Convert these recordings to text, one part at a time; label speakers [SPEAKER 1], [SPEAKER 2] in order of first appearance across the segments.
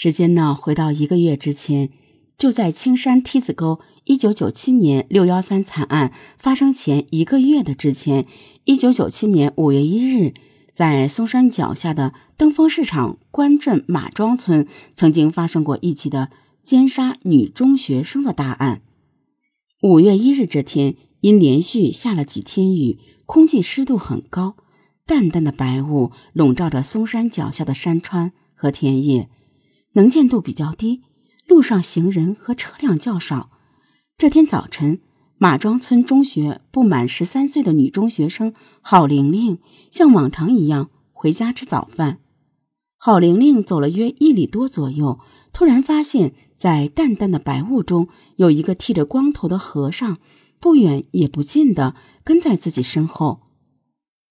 [SPEAKER 1] 时间呢，回到一个月之前，就在青山梯子沟一九九七年六幺三惨案发生前一个月的之前，一九九七年五月一日，在松山脚下的登封市场关镇马庄村，曾经发生过一起的奸杀女中学生的大案。五月一日这天，因连续下了几天雨，空气湿度很高，淡淡的白雾笼罩着松山脚下的山川和田野。能见度比较低，路上行人和车辆较少。这天早晨，马庄村中学不满十三岁的女中学生郝玲玲像往常一样回家吃早饭。郝玲玲走了约一里多左右，突然发现，在淡淡的白雾中，有一个剃着光头的和尚，不远也不近的跟在自己身后。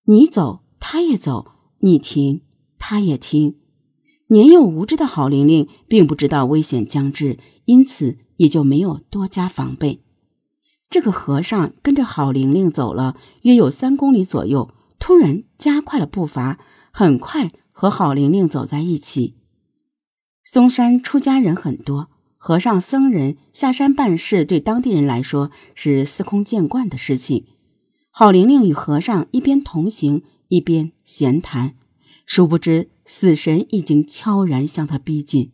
[SPEAKER 1] 你走，他也走；你停，他也停。年幼无知的郝玲玲并不知道危险将至，因此也就没有多加防备。这个和尚跟着郝玲玲走了约有三公里左右，突然加快了步伐，很快和郝玲玲走在一起。嵩山出家人很多，和尚僧人下山办事，对当地人来说是司空见惯的事情。郝玲玲与和尚一边同行，一边闲谈。殊不知，死神已经悄然向他逼近。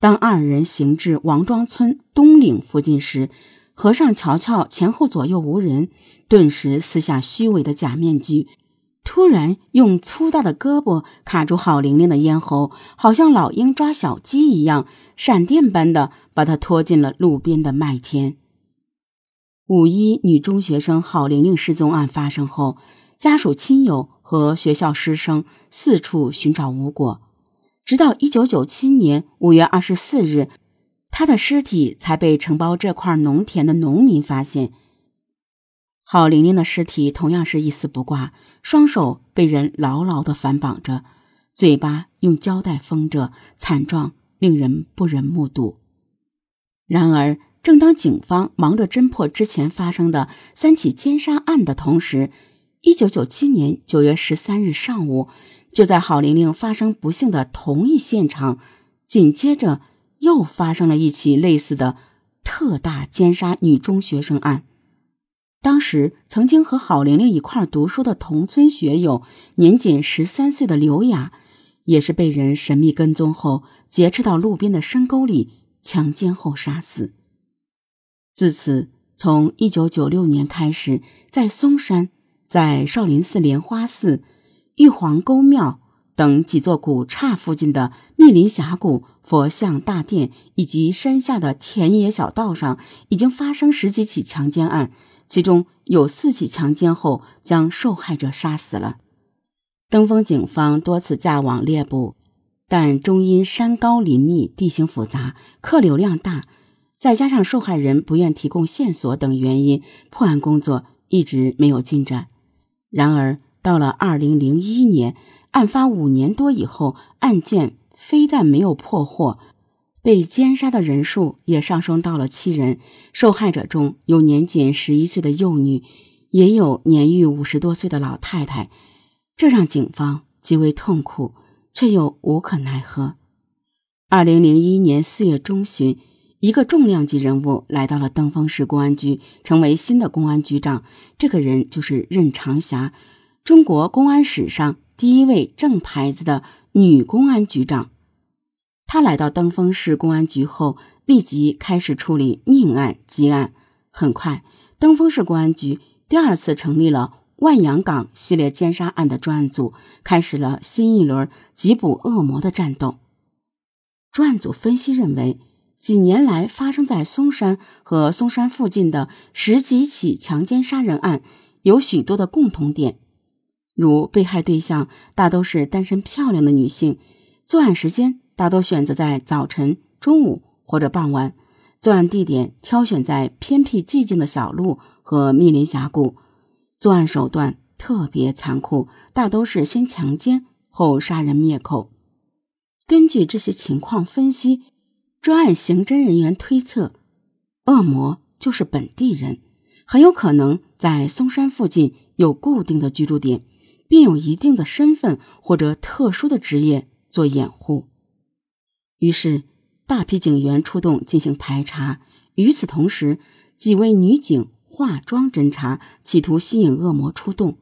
[SPEAKER 1] 当二人行至王庄村东岭附近时，和尚瞧瞧前后左右无人，顿时撕下虚伪的假面具，突然用粗大的胳膊卡住郝玲玲的咽喉，好像老鹰抓小鸡一样，闪电般的把她拖进了路边的麦田。五一女中学生郝玲玲失踪案发生后，家属亲友。和学校师生四处寻找无果，直到一九九七年五月二十四日，他的尸体才被承包这块农田的农民发现。郝玲玲的尸体同样是一丝不挂，双手被人牢牢的反绑着，嘴巴用胶带封着，惨状令人不忍目睹。然而，正当警方忙着侦破之前发生的三起奸杀案的同时，一九九七年九月十三日上午，就在郝玲玲发生不幸的同一现场，紧接着又发生了一起类似的特大奸杀女中学生案。当时曾经和郝玲玲一块读书的同村学友，年仅十三岁的刘雅，也是被人神秘跟踪后劫持到路边的深沟里强奸后杀死。自此，从一九九六年开始，在嵩山。在少林寺莲花寺、玉皇沟庙等几座古刹附近的密林峡谷、佛像大殿以及山下的田野小道上，已经发生十几起强奸案，其中有四起强奸后将受害者杀死了。登封警方多次架网猎捕，但终因山高林密、地形复杂、客流量大，再加上受害人不愿提供线索等原因，破案工作一直没有进展。然而，到了二零零一年，案发五年多以后，案件非但没有破获，被奸杀的人数也上升到了七人。受害者中有年仅十一岁的幼女，也有年逾五十多岁的老太太，这让警方极为痛苦，却又无可奈何。二零零一年四月中旬。一个重量级人物来到了登封市公安局，成为新的公安局长。这个人就是任长霞，中国公安史上第一位正牌子的女公安局长。她来到登封市公安局后，立即开始处理命案积案。很快，登封市公安局第二次成立了万阳岗系列奸杀案的专案组，开始了新一轮缉捕恶魔的战斗。专案组分析认为。几年来发生在嵩山和嵩山附近的十几起强奸杀人案，有许多的共同点，如被害对象大都是单身漂亮的女性，作案时间大多选择在早晨、中午或者傍晚，作案地点挑选在偏僻寂静的小路和密林峡谷，作案手段特别残酷，大都是先强奸后杀人灭口。根据这些情况分析。专案刑侦人员推测，恶魔就是本地人，很有可能在嵩山附近有固定的居住点，并有一定的身份或者特殊的职业做掩护。于是，大批警员出动进行排查。与此同时，几位女警化妆侦查，企图吸引恶魔出动。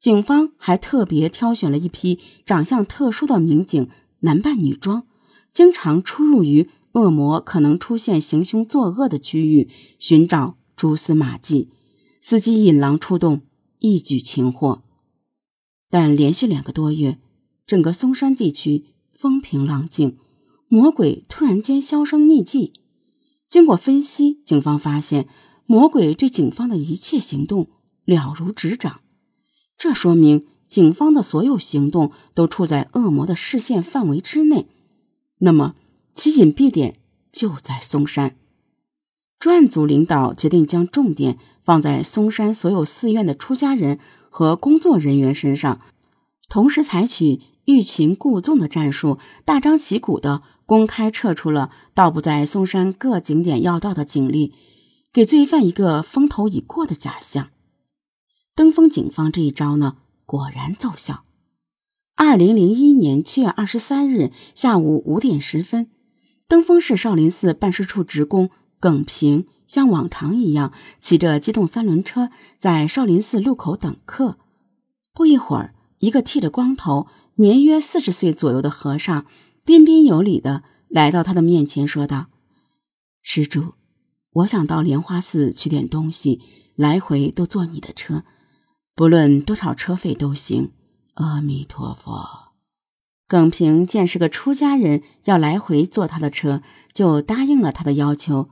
[SPEAKER 1] 警方还特别挑选了一批长相特殊的民警，男扮女装，经常出入于恶魔可能出现行凶作恶的区域，寻找蛛丝马迹，伺机引狼出动，一举擒获。但连续两个多月，整个嵩山地区风平浪静，魔鬼突然间销声匿迹。经过分析，警方发现魔鬼对警方的一切行动了如指掌，这说明警方的所有行动都处在恶魔的视线范围之内。那么，其隐蔽点就在嵩山。专案组领导决定将重点放在嵩山所有寺院的出家人和工作人员身上，同时采取欲擒故纵的战术，大张旗鼓的。公开撤出了道不在嵩山各景点要道的警力，给罪犯一个风头已过的假象。登封警方这一招呢，果然奏效。二零零一年七月二十三日下午五点十分，登封市少林寺办事处职工耿平像往常一样骑着机动三轮车在少林寺路口等客。不一会儿，一个剃着光头、年约四十岁左右的和尚。彬彬有礼的来到他的面前，说道：“施主，我想到莲花寺取点东西，来回都坐你的车，不论多少车费都行。”阿弥陀佛。耿平见是个出家人，要来回坐他的车，就答应了他的要求。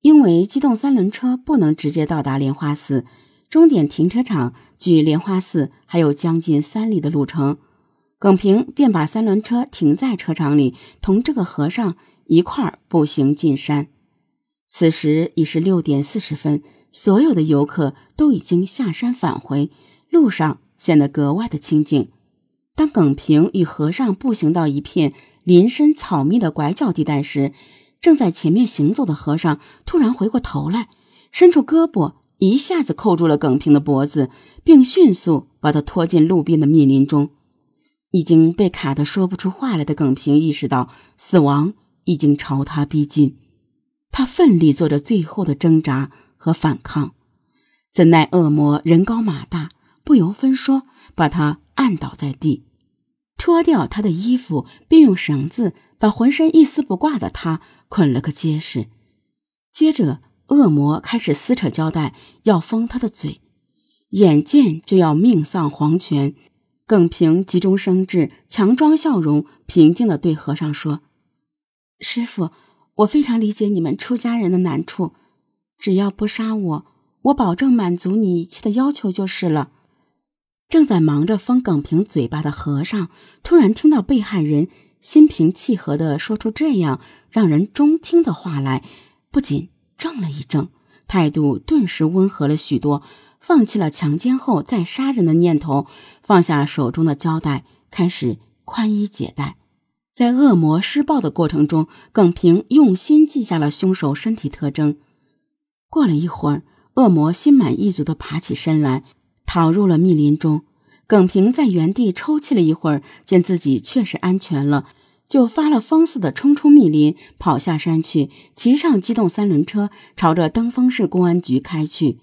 [SPEAKER 1] 因为机动三轮车不能直接到达莲花寺，终点停车场距莲花寺还有将近三里的路程。耿平便把三轮车停在车场里，同这个和尚一块儿步行进山。此时已是六点四十分，所有的游客都已经下山返回，路上显得格外的清静。当耿平与和尚步行到一片林深草密的拐角地带时，正在前面行走的和尚突然回过头来，伸出胳膊一下子扣住了耿平的脖子，并迅速把他拖进路边的密林中。已经被卡得说不出话来的耿平意识到死亡已经朝他逼近，他奋力做着最后的挣扎和反抗，怎奈恶魔人高马大，不由分说把他按倒在地，脱掉他的衣服，并用绳子把浑身一丝不挂的他捆了个结实。接着，恶魔开始撕扯胶带，要封他的嘴，眼见就要命丧黄泉。耿平急中生智，强装笑容，平静地对和尚说：“师傅，我非常理解你们出家人的难处，只要不杀我，我保证满足你一切的要求就是了。”正在忙着封耿平嘴巴的和尚，突然听到被害人心平气和地说出这样让人中听的话来，不仅怔了一怔，态度顿时温和了许多。放弃了强奸后再杀人的念头，放下手中的胶带，开始宽衣解带。在恶魔施暴的过程中，耿平用心记下了凶手身体特征。过了一会儿，恶魔心满意足地爬起身来，逃入了密林中。耿平在原地抽泣了一会儿，见自己确实安全了，就发了疯似的冲出密林，跑下山去，骑上机动三轮车，朝着登封市公安局开去。